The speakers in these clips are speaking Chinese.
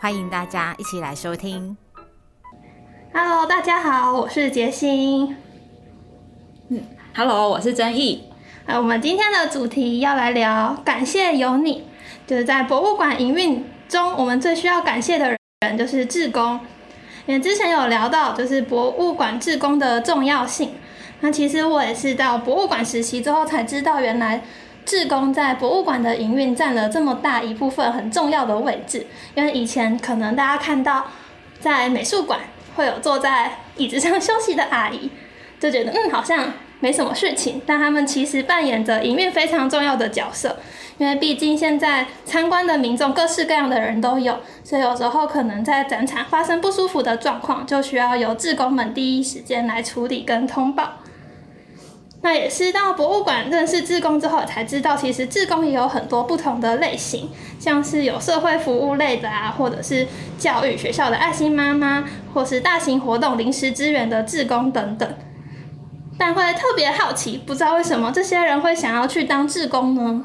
欢迎大家一起来收听。Hello，大家好，我是杰心。Hello，我是曾毅。呃，我们今天的主题要来聊感谢有你，就是在博物馆营运中，我们最需要感谢的人就是志工。因为之前有聊到，就是博物馆志工的重要性。那其实我也是到博物馆实习之后才知道，原来志工在博物馆的营运占了这么大一部分很重要的位置。因为以前可能大家看到在美术馆会有坐在椅子上休息的阿姨，就觉得嗯好像没什么事情，但他们其实扮演着营运非常重要的角色。因为毕竟现在参观的民众各式各样的人都有，所以有时候可能在展场发生不舒服的状况，就需要由志工们第一时间来处理跟通报。那也是到博物馆认识志工之后，才知道其实志工也有很多不同的类型，像是有社会服务类的啊，或者是教育学校的爱心妈妈，或是大型活动临时支援的志工等等。但会特别好奇，不知道为什么这些人会想要去当志工呢？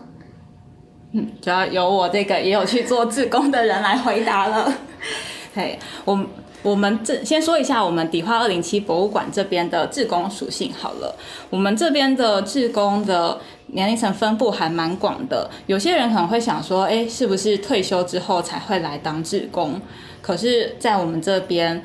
嗯，主要由我这个也有去做志工的人来回答了。嘿，我我们这先说一下我们迪化二零七博物馆这边的志工属性好了。我们这边的志工的年龄层分布还蛮广的，有些人可能会想说，哎，是不是退休之后才会来当志工？可是，在我们这边，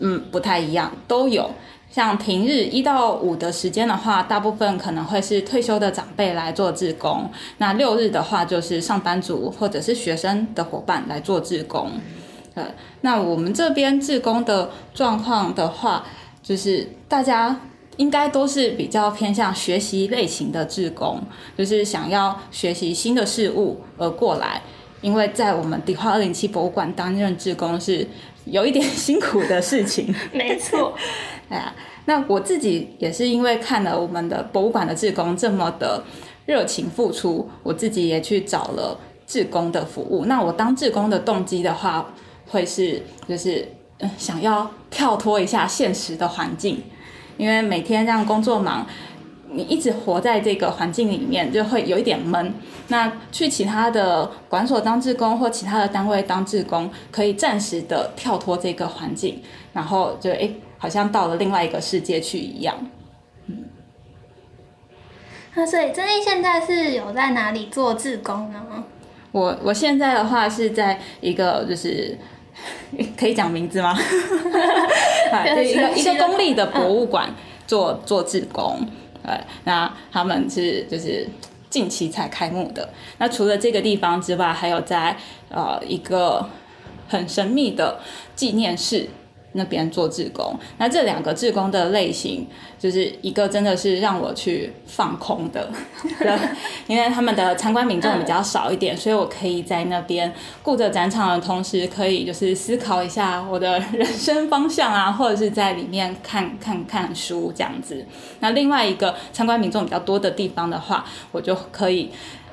嗯，不太一样，都有。像平日一到五的时间的话，大部分可能会是退休的长辈来做志工；那六日的话，就是上班族或者是学生的伙伴来做志工。呃，那我们这边志工的状况的话，就是大家应该都是比较偏向学习类型的志工，就是想要学习新的事物而过来。因为在我们迪化二零七博物馆担任志工是有一点 辛苦的事情。没错，哎呀，那我自己也是因为看了我们的博物馆的志工这么的热情付出，我自己也去找了志工的服务。那我当志工的动机的话，会是就是嗯想要跳脱一下现实的环境，因为每天这样工作忙。你一直活在这个环境里面，就会有一点闷。那去其他的管所当志工，或其他的单位当志工，可以暂时的跳脱这个环境，然后就诶，好像到了另外一个世界去一样。那所以珍妮现在是有在哪里做志工呢？我我现在的话是在一个就是 可以讲名字吗？对，一个一个公立的博物馆做做志工。对，那他们是就是近期才开幕的。那除了这个地方之外，还有在呃一个很神秘的纪念室那边做志工。那这两个志工的类型，就是一个真的是让我去放空的，因为他们的参观民众比较少一点，所以我可以在那边顾着展场的同时，可以就是思考一下我的人生方向啊，或者是在里面看看看书这样子。那另外一个参观民众比较多的地方的话，我就可以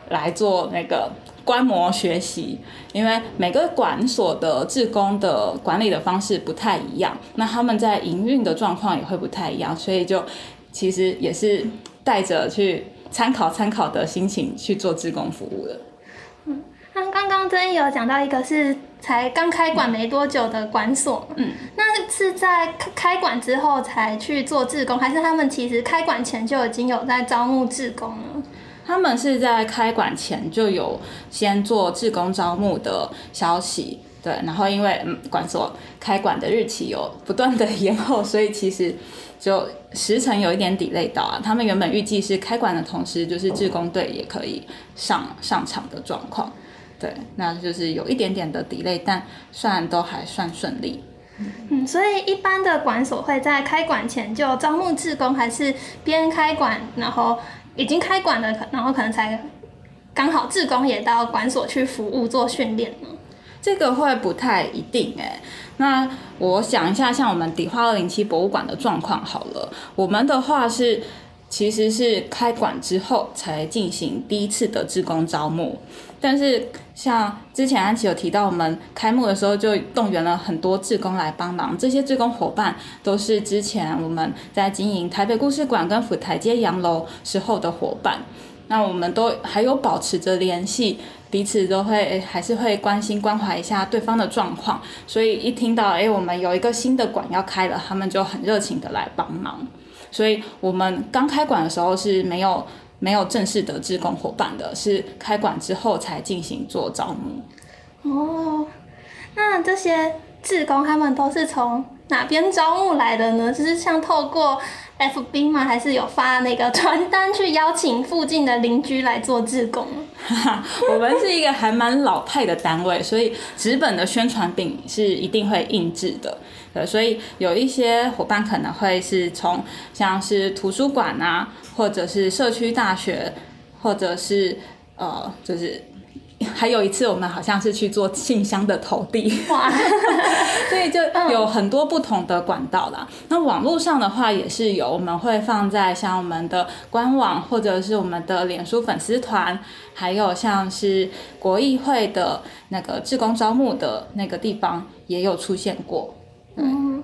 来做那个观摩学习，因为每个管所的志工的管理的方式不太一样，那他们在营运的状况也会不太一样，所以就其实也是带着去参考参考的心情去做志工服务的。那刚刚真义有讲到一个是才刚开馆没多久的管所，嗯，那是在开开馆之后才去做志工，还是他们其实开馆前就已经有在招募志工呢？他们是在开馆前就有先做志工招募的消息，对，然后因为嗯馆所开馆的日期有不断的延后，所以其实就时程有一点 delay 到啊。他们原本预计是开馆的同时，就是志工队也可以上上场的状况，对，那就是有一点点的 delay，但算都还算顺利。嗯，所以一般的馆所会在开馆前就招募志工，还是边开馆然后已经开馆了，然后可能才刚好志工也到馆所去服务做训练呢？这个会不太一定哎。那我想一下，像我们迪化二零七博物馆的状况好了，我们的话是。其实是开馆之后才进行第一次的志工招募，但是像之前安琪有提到，我们开幕的时候就动员了很多志工来帮忙，这些志工伙伴都是之前我们在经营台北故事馆跟府台街洋楼时候的伙伴，那我们都还有保持着联系，彼此都会还是会关心关怀一下对方的状况，所以一听到哎我们有一个新的馆要开了，他们就很热情的来帮忙。所以我们刚开馆的时候是没有没有正式的志工伙伴的，是开馆之后才进行做招募。哦，那这些志工他们都是从哪边招募来的呢？就是像透过 FB 吗？还是有发那个传单去邀请附近的邻居来做志工？我们是一个还蛮老派的单位，所以纸本的宣传品是一定会印制的。对，所以有一些伙伴可能会是从像是图书馆啊，或者是社区大学，或者是呃，就是还有一次我们好像是去做信箱的投递，哇，所以就有很多不同的管道啦。那网络上的话也是有，我们会放在像我们的官网，或者是我们的脸书粉丝团，还有像是国议会的那个志工招募的那个地方也有出现过。嗯，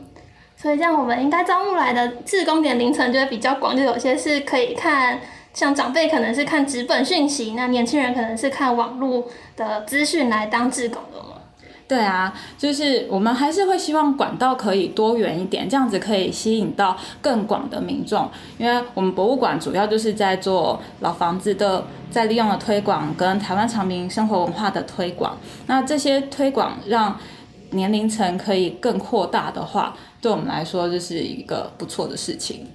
所以这样我们应该招募来的志工点凌晨就会比较广，就有些是可以看，像长辈可能是看纸本讯息，那年轻人可能是看网络的资讯来当志工的嘛。对啊，就是我们还是会希望管道可以多元一点，这样子可以吸引到更广的民众，因为我们博物馆主要就是在做老房子的再利用的推广，跟台湾长民生活文化的推广，那这些推广让。年龄层可以更扩大的话，对我们来说就是一个不错的事情。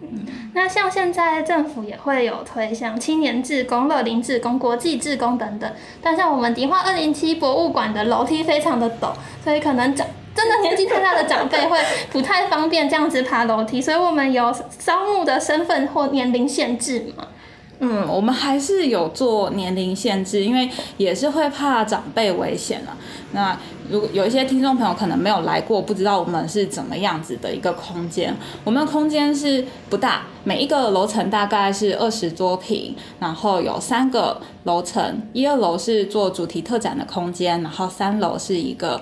嗯那像现在政府也会有推像青年志工、乐龄志工、国际志工等等，但像我们迪化二零七博物馆的楼梯非常的陡，所以可能长真的年纪太大的长辈会不太方便这样子爬楼梯，所以我们有招募的身份或年龄限制嘛？嗯，我们还是有做年龄限制，因为也是会怕长辈危险啊。那如果有一些听众朋友可能没有来过，不知道我们是怎么样子的一个空间。我们的空间是不大，每一个楼层大概是二十多平，然后有三个楼层，一二楼是做主题特展的空间，然后三楼是一个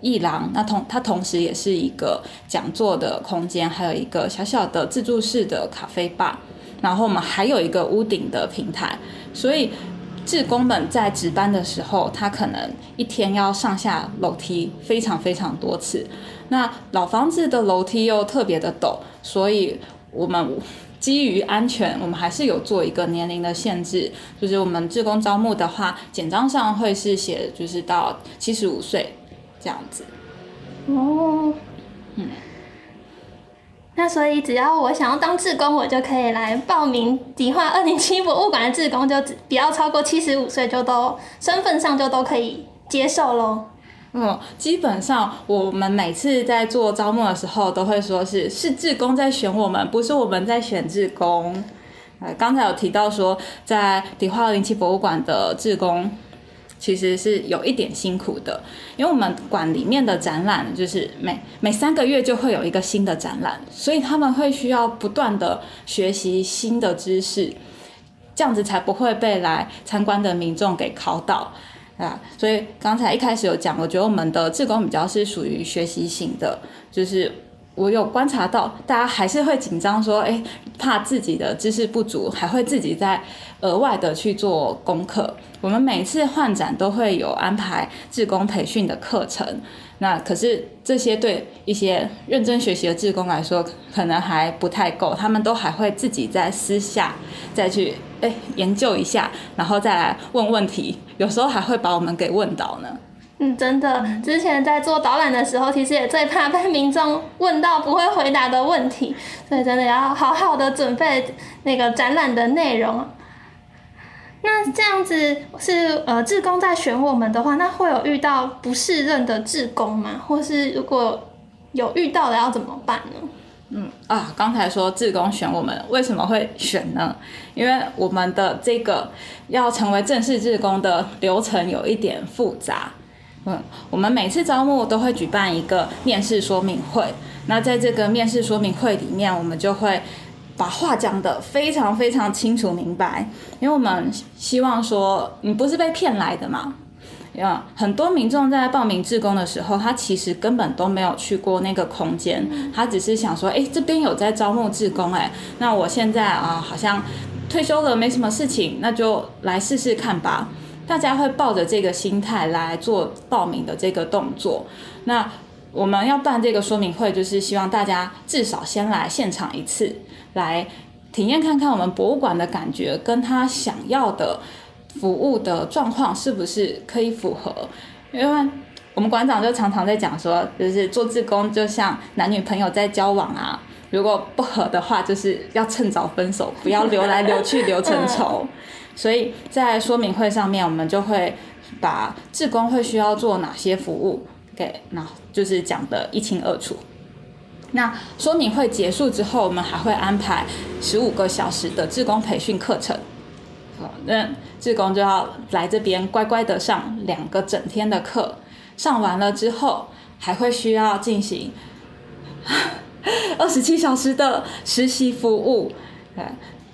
艺廊，那同它同时也是一个讲座的空间，还有一个小小的自助式的咖啡吧。然后我们还有一个屋顶的平台，所以志工们在值班的时候，他可能一天要上下楼梯非常非常多次。那老房子的楼梯又特别的陡，所以我们基于安全，我们还是有做一个年龄的限制，就是我们志工招募的话，简章上会是写就是到七十五岁这样子。哦，嗯。那所以只要我想要当志工，我就可以来报名迪化二零七博 物馆的志工，就只不要超过七十五岁，就都身份上就都可以接受喽。嗯，基本上我们每次在做招募的时候，都会说是是志工在选我们，不是我们在选志工。呃，刚才有提到说，在迪化二零七博物馆的志工。其实是有一点辛苦的，因为我们馆里面的展览就是每每三个月就会有一个新的展览，所以他们会需要不断的学习新的知识，这样子才不会被来参观的民众给考到啊。所以刚才一开始有讲，我觉得我们的志工比较是属于学习型的，就是我有观察到大家还是会紧张，说哎，怕自己的知识不足，还会自己在额外的去做功课。我们每次换展都会有安排志工培训的课程，那可是这些对一些认真学习的志工来说，可能还不太够，他们都还会自己在私下再去哎研究一下，然后再来问问题，有时候还会把我们给问倒呢。嗯，真的，之前在做导览的时候，其实也最怕被民众问到不会回答的问题，所以真的要好好的准备那个展览的内容。那这样子是呃，志工在选我们的话，那会有遇到不适任的志工吗？或是如果有遇到的要怎么办呢？嗯啊，刚才说志工选我们，为什么会选呢？因为我们的这个要成为正式志工的流程有一点复杂，嗯，我们每次招募都会举办一个面试说明会。那在这个面试说明会里面，我们就会把话讲得非常非常清楚明白，因为我们希望说，你不是被骗来的嘛。有，很多民众在报名志工的时候，他其实根本都没有去过那个空间，他只是想说，哎，这边有在招募志工，哎，那我现在啊，好像退休了，没什么事情，那就来试试看吧。大家会抱着这个心态来做报名的这个动作。那我们要办这个说明会，就是希望大家至少先来现场一次，来体验看看我们博物馆的感觉，跟他想要的服务的状况是不是可以符合。因为我们馆长就常常在讲说，就是做志工就像男女朋友在交往啊，如果不合的话，就是要趁早分手，不要留来留去留成仇。所以在说明会上面，我们就会把志工会需要做哪些服务给，那就是讲的一清二楚。那说明会结束之后，我们还会安排十五个小时的志工培训课程。那志工就要来这边乖乖的上两个整天的课，上完了之后，还会需要进行 二十七小时的实习服务。对。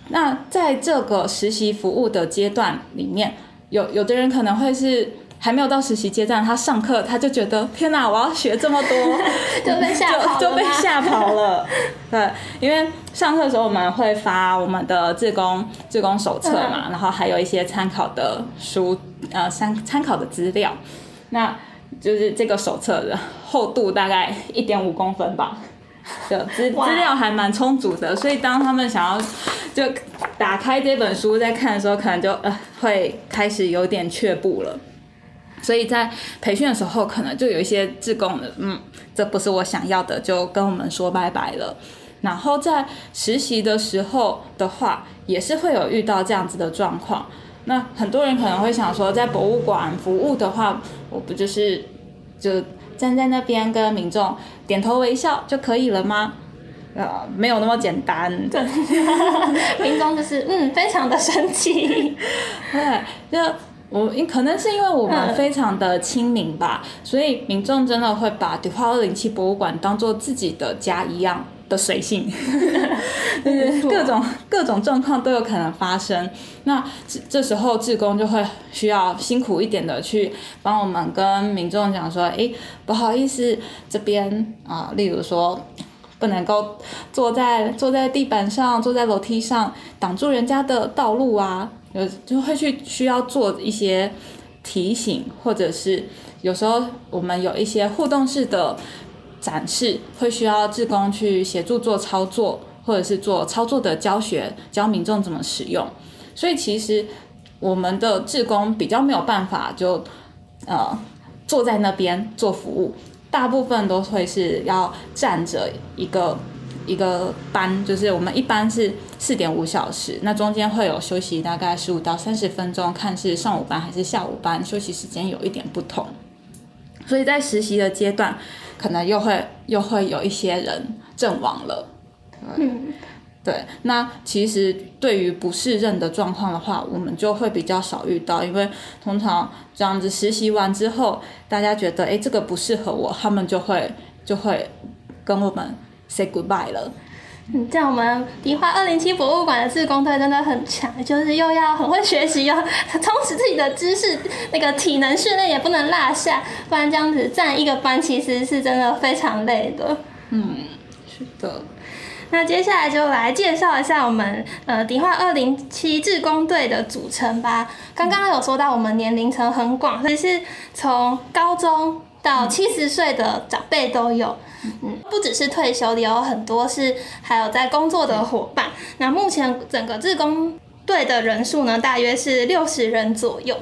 那在这个实习服务的阶段里面，有有的人可能会是还没有到实习阶段，他上课他就觉得天哪，我要学这么多，就被吓跑了，就被吓跑了。对，因为上课的时候我们会发我们的自工自工手册嘛，然后还有一些参考的书，呃，参参考的资料，那就是这个手册的厚度大概一点五公分吧。的资资料还蛮充足的，所以当他们想要就打开这本书在看的时候，可能就呃会开始有点却步了。所以在培训的时候，可能就有一些自贡的，嗯，这不是我想要的，就跟我们说拜拜了。然后在实习的时候的话，也是会有遇到这样子的状况。那很多人可能会想说，在博物馆服务的话，我不就是就。站在那边跟民众点头微笑就可以了吗？呃，没有那么简单。对，民众就是嗯，非常的生气。对，就我可能是因为我们非常的亲民吧，所以民众真的会把迪化二零七博物馆当做自己的家一样。的随性，就是各种各种状况都有可能发生。那这这时候志工就会需要辛苦一点的去帮我们跟民众讲说，哎，不好意思，这边啊，例如说不能够坐在坐在地板上，坐在楼梯上挡住人家的道路啊，有就会去需要做一些提醒，或者是有时候我们有一些互动式的。展示会需要志工去协助做操作，或者是做操作的教学，教民众怎么使用。所以其实我们的志工比较没有办法就呃坐在那边做服务，大部分都会是要站着一个一个班，就是我们一般是四点五小时，那中间会有休息大概十五到三十分钟，看是上午班还是下午班，休息时间有一点不同。所以在实习的阶段。可能又会又会有一些人阵亡了，嗯，对。那其实对于不适任的状况的话，我们就会比较少遇到，因为通常这样子实习完之后，大家觉得哎这个不适合我，他们就会就会跟我们 say goodbye 了。嗯，像我们迪化二零七博物馆的自工队真的很强，就是又要很会学习，要 充实自己的知识，那个体能训练也不能落下，不然这样子站一个班其实是真的非常累的。嗯，是的。那接下来就来介绍一下我们呃迪化二零七志工队的组成吧。刚刚有说到我们年龄层很广，所以是从高中到七十岁的长辈都有。嗯，嗯不只是退休的，有很多是还有在工作的伙伴。那目前整个志工队的人数呢，大约是六十人左右。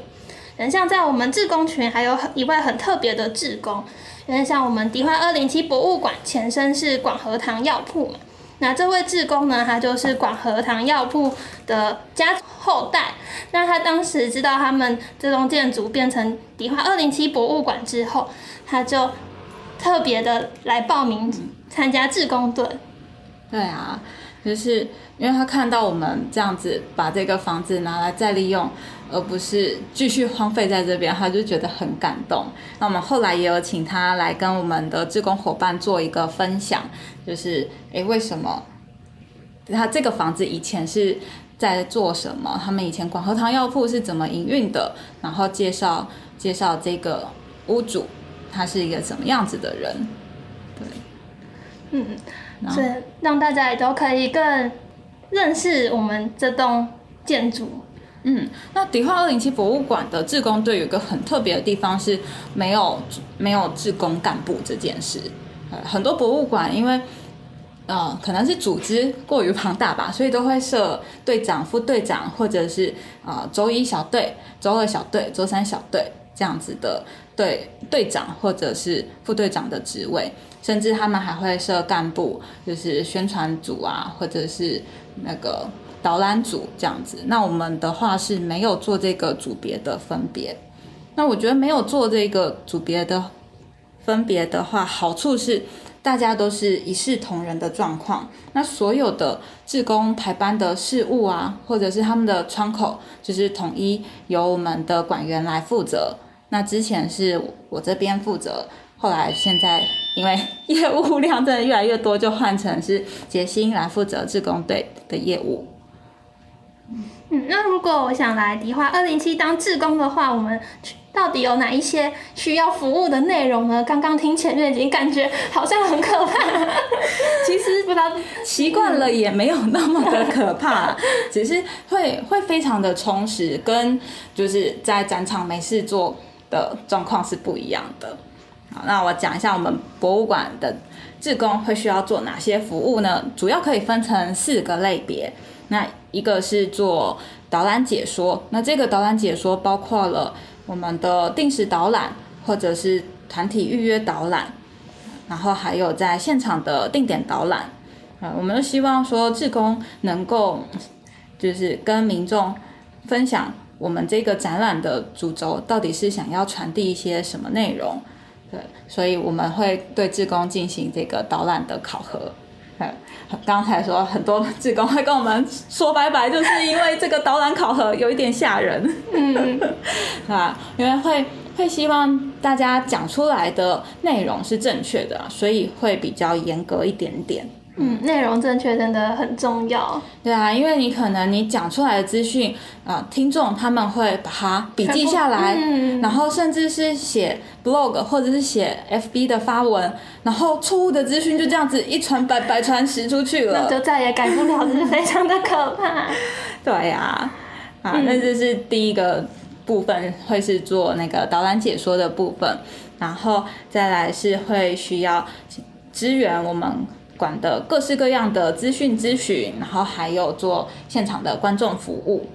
嗯，像在我们志工群，还有一位很特别的志工，因为像我们迪化二零七博物馆前身是广和堂药铺嘛。那这位志工呢，他就是广和堂药铺的家后代。那他当时知道他们这栋建筑变成迪化二零七博物馆之后，他就。特别的来报名参加志工队，对啊，就是因为他看到我们这样子把这个房子拿来再利用，而不是继续荒废在这边，他就觉得很感动。那我们后来也有请他来跟我们的志工伙伴做一个分享，就是诶，为什么他这个房子以前是在做什么？他们以前广和堂药铺是怎么营运的？然后介绍介绍这个屋主，他是一个怎么样子的人？对，嗯，所以让大家也都可以更认识我们这栋建筑。嗯，那迪化二零七博物馆的志工队有一个很特别的地方是没有没有志工干部这件事。呃，很多博物馆因为呃可能是组织过于庞大吧，所以都会设队长、副队长，或者是呃周一小队、周二小队、周三小队这样子的队队长或者是副队长的职位，甚至他们还会设干部，就是宣传组啊，或者是那个。导览组这样子，那我们的话是没有做这个组别的分别。那我觉得没有做这个组别的分别的话，好处是大家都是一视同仁的状况。那所有的志工排班的事务啊，或者是他们的窗口，就是统一由我们的管员来负责。那之前是我这边负责，后来现在因为 业务量真的越来越多，就换成是杰心来负责志工队的业务。嗯，那如果我想来迪化二零七当志工的话，我们到底有哪一些需要服务的内容呢？刚刚听前面已经感觉好像很可怕，其实不知道习惯了也没有那么的可怕，只是会会非常的充实，跟就是在展场没事做的状况是不一样的。好，那我讲一下我们博物馆的志工会需要做哪些服务呢？主要可以分成四个类别。那一个是做导览解说，那这个导览解说包括了我们的定时导览，或者是团体预约导览，然后还有在现场的定点导览。啊，我们都希望说志工能够就是跟民众分享我们这个展览的主轴到底是想要传递一些什么内容。对，所以我们会对志工进行这个导览的考核。刚才说很多志工会跟我们说拜拜，就是因为这个导览考核有一点吓人，嗯，啊，因为会会希望大家讲出来的内容是正确的，所以会比较严格一点点。嗯，内容正确真的很重要。对啊，因为你可能你讲出来的资讯啊，听众他们会把它笔记下来，嗯然后甚至是写 blog 或者是写 FB 的发文，然后错误的资讯就这样子一传百，百传十出去了，那就再也改不了，是非常的可怕。对呀，啊，那这是第一个部分，会是做那个导览解说的部分，然后再来是会需要支援我们。管的各式各样的资讯咨询，然后还有做现场的观众服务。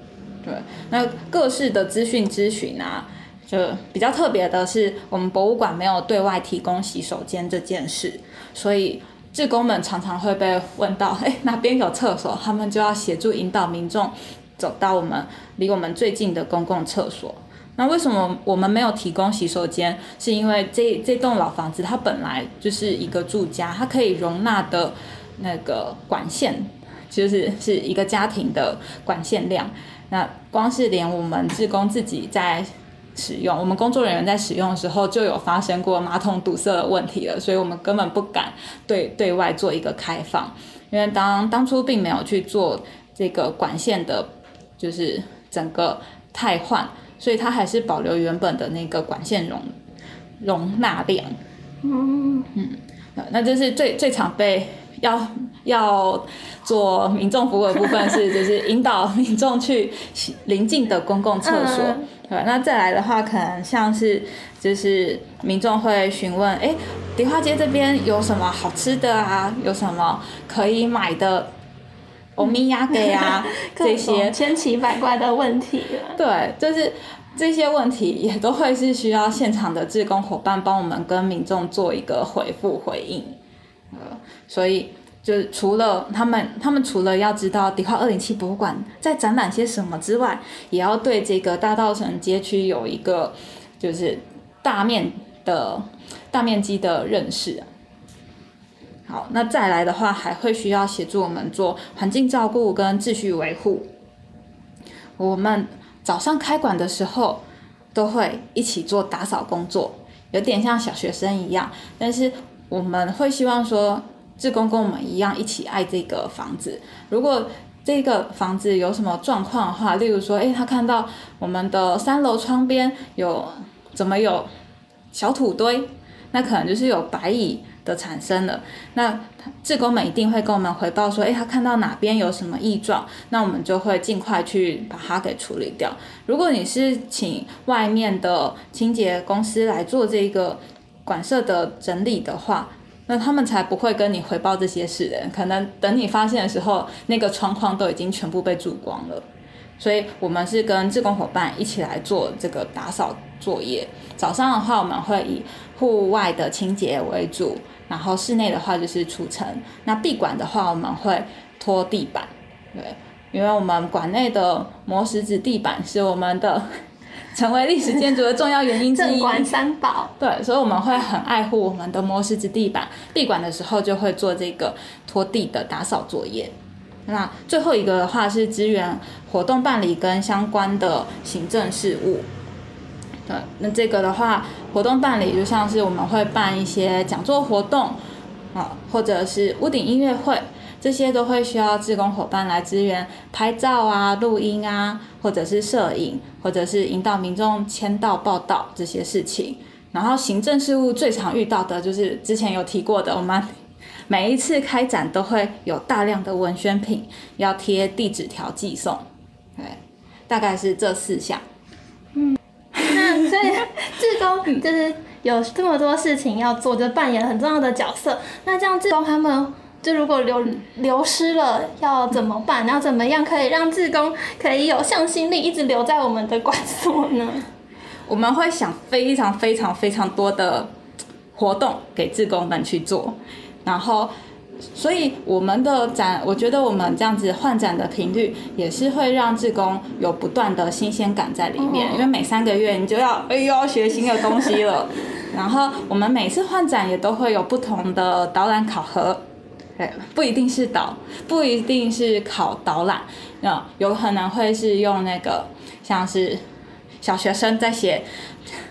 对，那各式的资讯咨询啊，就比较特别的是，我们博物馆没有对外提供洗手间这件事，所以志工们常常会被问到，哎，哪边有厕所，他们就要协助引导民众走到我们离我们最近的公共厕所。那为什么我们没有提供洗手间？是因为这这栋老房子它本来就是一个住家，它可以容纳的那个管线，就是是一个家庭的管线量。那光是连我们职工自己在使用，我们工作人员在使用的时候就有发生过马桶堵塞的问题了，所以我们根本不敢对对外做一个开放，因为当当初并没有去做这个管线的，就是整个汰换。所以它还是保留原本的那个管线容容纳量。嗯嗯，那这是最最常被要要做民众服务的部分是，就是 引导民众去邻近的公共厕所。对，那再来的话，可能像是就是民众会询问，哎，迪化街这边有什么好吃的啊？有什么可以买的？欧米亚给啊，这些千奇百怪的问题。对，就是这些问题也都会是需要现场的志工伙伴帮我们跟民众做一个回复回应。呃，所以就是除了他们，他们除了要知道迪化二零七博物馆在展览些什么之外，也要对这个大道城街区有一个就是大面的大面积的认识。好，那再来的话，还会需要协助我们做环境照顾跟秩序维护。我们早上开馆的时候，都会一起做打扫工作，有点像小学生一样。但是我们会希望说，志工跟我们一样，一起爱这个房子。如果这个房子有什么状况的话，例如说，诶，他看到我们的三楼窗边有怎么有小土堆，那可能就是有白蚁。的产生了，那志工们一定会跟我们回报说，哎，他看到哪边有什么异状，那我们就会尽快去把它给处理掉。如果你是请外面的清洁公司来做这个管舍的整理的话，那他们才不会跟你回报这些事的。可能等你发现的时候，那个窗框都已经全部被蛀光了。所以我们是跟志工伙伴一起来做这个打扫作业。早上的话，我们会以户外的清洁为主。然后室内的话就是除尘，那闭馆的话我们会拖地板，对，因为我们馆内的磨石子地板是我们的 成为历史建筑的重要原因之一。馆三宝。对，所以我们会很爱护我们的磨石子地板。闭馆的时候就会做这个拖地的打扫作业。那最后一个的话是支援活动办理跟相关的行政事务。对，那这个的话，活动办理就像是我们会办一些讲座活动，啊，或者是屋顶音乐会，这些都会需要志工伙伴来支援拍照啊、录音啊，或者是摄影，或者是引导民众签到报道这些事情。然后行政事务最常遇到的就是之前有提过的，我们每一次开展都会有大量的文宣品要贴地址条寄送，对，大概是这四项。所以，志工就是有这么多事情要做，就扮演很重要的角色。那这样，志工他们就如果流流失了，要怎么办？要怎么样可以让志工可以有向心力，一直留在我们的馆所呢？我们会想非常非常非常多的活动给志工们去做，然后。所以我们的展，我觉得我们这样子换展的频率，也是会让志工有不断的新鲜感在里面。因为每三个月你就要，哎呦，要学新的东西了。然后我们每次换展也都会有不同的导览考核，对，不一定是导，不一定是考导览，那有可能会是用那个像是小学生在写。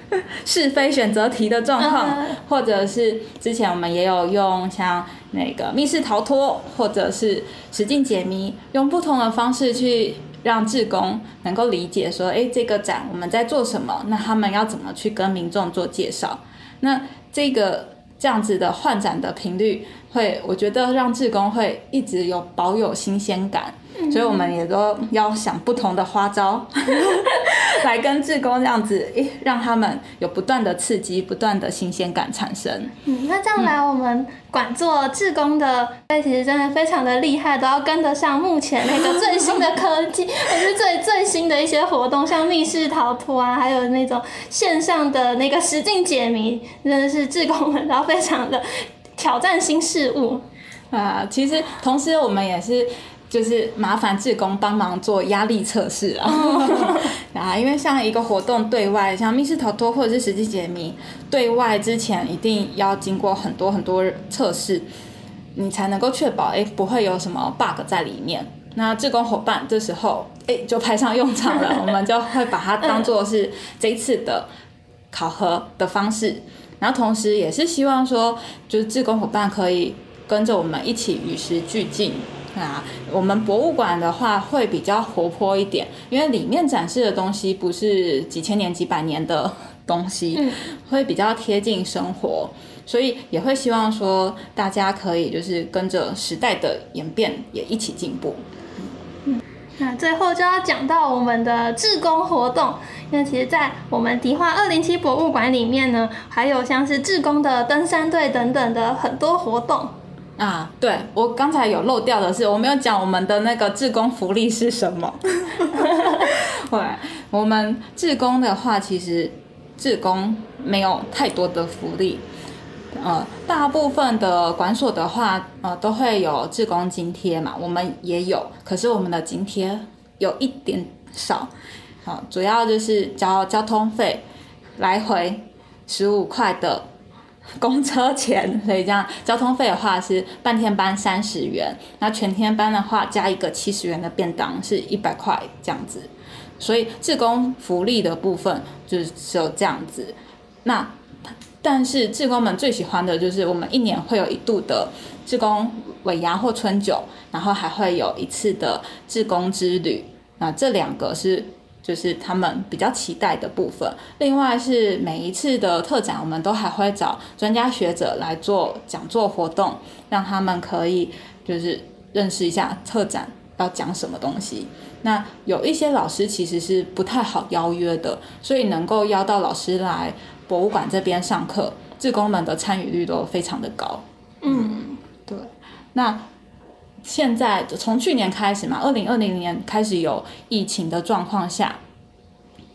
是非选择题的状况，或者是之前我们也有用像那个密室逃脱，或者是使劲解谜，用不同的方式去让志工能够理解说，哎，这个展我们在做什么？那他们要怎么去跟民众做介绍？那这个这样子的换展的频率，会我觉得让志工会一直有保有新鲜感。所以我们也都要想不同的花招，来跟志工这样子，让他们有不断的刺激、不断的新鲜感产生。嗯，那这样来我们管做志工的，那其实真的非常的厉害，都要跟得上目前那个最新的科技，或是最最新的一些活动，像密室逃脱啊，还有那种线上的那个实境解谜，真的是志工们都非常的挑战新事物啊。其实同时我们也是。就是麻烦志工帮忙做压力测试啊，啊，因为像一个活动对外，像密室逃脱或者是实际解谜，对外之前一定要经过很多很多测试，你才能够确保哎不会有什么 bug 在里面。那志工伙伴这时候哎就派上用场了，我们就会把它当做是这一次的考核的方式，然后同时也是希望说，就是志工伙伴可以跟着我们一起与时俱进。啊，我们博物馆的话会比较活泼一点，因为里面展示的东西不是几千年、几百年的东西，会比较贴近生活，所以也会希望说大家可以就是跟着时代的演变也一起进步。嗯，那最后就要讲到我们的志工活动，因为其实，在我们迪化二零七博物馆里面呢，还有像是志工的登山队等等的很多活动。啊，对我刚才有漏掉的是，我没有讲我们的那个志工福利是什么。对，我们志工的话，其实志工没有太多的福利。呃，大部分的管所的话，呃，都会有志工津贴嘛，我们也有，可是我们的津贴有一点少。好，主要就是交交通费，来回十五块的。公车钱，所以这样交通费的话是半天班三十元，那全天班的话加一个七十元的便当是一百块这样子。所以志工福利的部分就是只有这样子。那但是志工们最喜欢的就是我们一年会有一度的志工尾牙或春酒，然后还会有一次的志工之旅。那这两个是。就是他们比较期待的部分。另外是每一次的特展，我们都还会找专家学者来做讲座活动，让他们可以就是认识一下特展要讲什么东西。那有一些老师其实是不太好邀约的，所以能够邀到老师来博物馆这边上课，志工们的参与率都非常的高。嗯，对。那现在从去年开始嘛，二零二零年开始有疫情的状况下，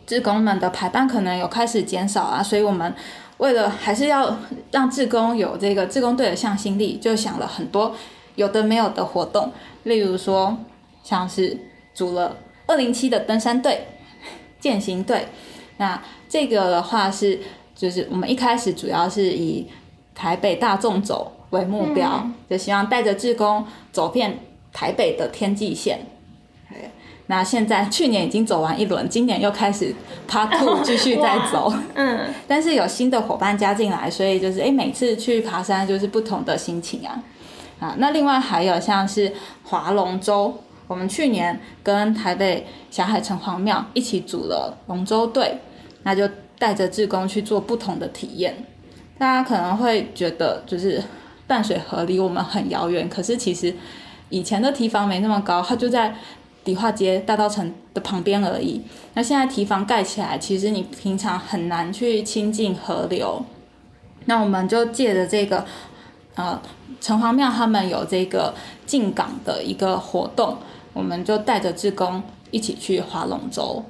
志工们的排班可能有开始减少啊，所以我们为了还是要让志工有这个志工队的向心力，就想了很多有的没有的活动，例如说像是组了二零七的登山队、健行队，那这个的话是就是我们一开始主要是以台北大众走。为目标，就希望带着志工走遍台北的天际线。那现在去年已经走完一轮，今年又开始 Part Two 继续在走。嗯，但是有新的伙伴加进来，所以就是哎，每次去爬山就是不同的心情啊。啊，那另外还有像是划龙舟，我们去年跟台北小海城隍庙一起组了龙舟队，那就带着志工去做不同的体验。大家可能会觉得就是。淡水河离我们很遥远，可是其实以前的堤防没那么高，它就在迪化街大道城的旁边而已。那现在堤防盖起来，其实你平常很难去亲近河流。那我们就借着这个，呃，城隍庙他们有这个进港的一个活动，我们就带着志工一起去划龙舟。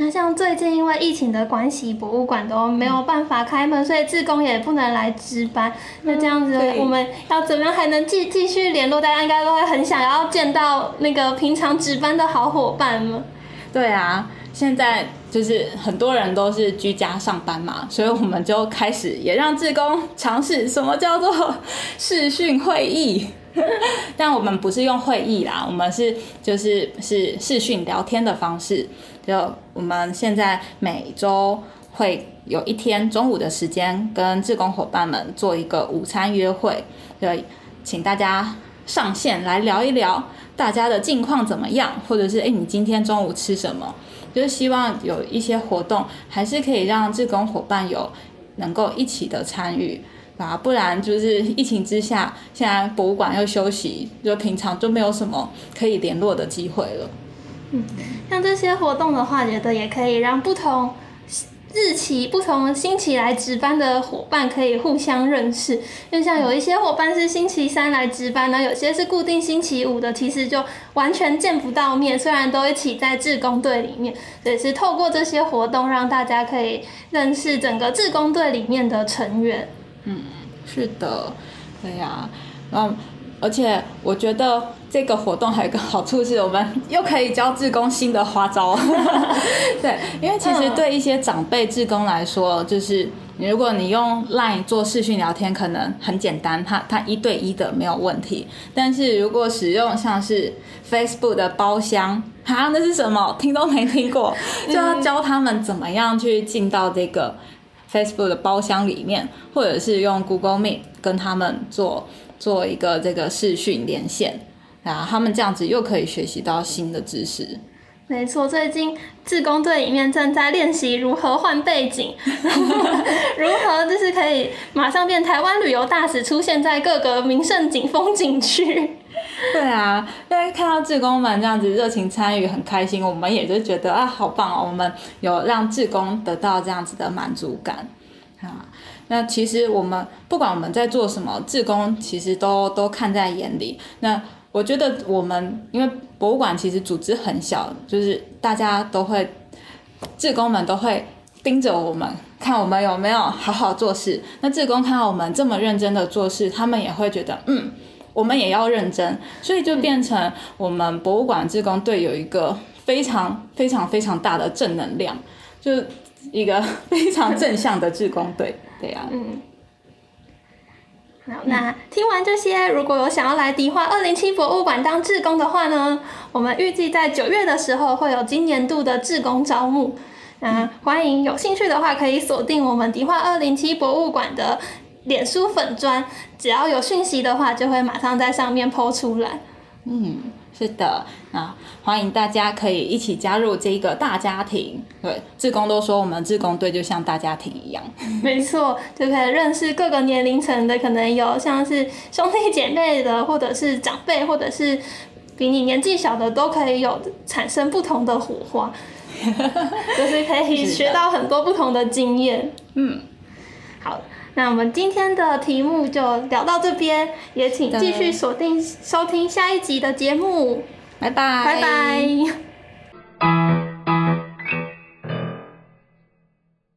那像最近因为疫情的关系，博物馆都没有办法开门，所以志工也不能来值班。那这样子，我们要怎么样还能继继续联络？大家应该都会很想要见到那个平常值班的好伙伴吗？对啊，现在就是很多人都是居家上班嘛，所以我们就开始也让志工尝试什么叫做 视讯会议。但我们不是用会议啦，我们是就是是视讯聊天的方式。就我们现在每周会有一天中午的时间，跟志工伙伴们做一个午餐约会，就请大家上线来聊一聊大家的近况怎么样，或者是哎你今天中午吃什么？就是希望有一些活动，还是可以让志工伙伴有能够一起的参与啊，不然就是疫情之下，现在博物馆又休息，就平常就没有什么可以联络的机会了。嗯，像这些活动的话，觉得也可以让不同日期、不同星期来值班的伙伴可以互相认识。就像有一些伙伴是星期三来值班呢，有些是固定星期五的，其实就完全见不到面。虽然都一起在志工队里面，也是透过这些活动让大家可以认识整个志工队里面的成员。嗯，是的，对呀，然后。而且我觉得这个活动还有一个好处是，我们又可以教志工新的花招。对，因为其实对一些长辈志工来说，就是如果你用 Line 做视讯聊天，可能很简单，他他一对一的没有问题。但是如果使用像是 Facebook 的包厢，啊，那是什么？听都没听过，就要教他们怎么样去进到这个 Facebook 的包厢里面，或者是用 Google Meet 跟他们做。做一个这个视讯连线，啊，他们这样子又可以学习到新的知识。没错，最近志工队里面正在练习如何换背景，如何就是可以马上变台湾旅游大使，出现在各个名胜景风景区。对啊，因为看到志工们这样子热情参与，很开心，我们也就觉得啊，好棒哦，我们有让志工得到这样子的满足感啊。那其实我们不管我们在做什么，志工其实都都看在眼里。那我觉得我们因为博物馆其实组织很小，就是大家都会，志工们都会盯着我们，看我们有没有好好做事。那志工看到我们这么认真的做事，他们也会觉得，嗯，我们也要认真。所以就变成我们博物馆志工队有一个非常非常非常大的正能量，就是。一个 非常正向的志工队，对呀、嗯。好，那听完这些，如果有想要来迪化二零七博物馆当志工的话呢，我们预计在九月的时候会有今年度的志工招募。那欢迎有兴趣的话，可以锁定我们迪化二零七博物馆的脸书粉砖，只要有讯息的话，就会马上在上面抛出来。嗯，是的，那欢迎大家可以一起加入这个大家庭。对，志工都说我们志工队就像大家庭一样。没错，就可以认识各个年龄层的，可能有像是兄弟姐妹的，或者是长辈，或者是比你年纪小的，都可以有产生不同的火花，就是可以学到很多不同的经验。嗯，好，那我们今天的题目就聊到这边，也请继续锁定收听下一集的节目，拜拜，拜拜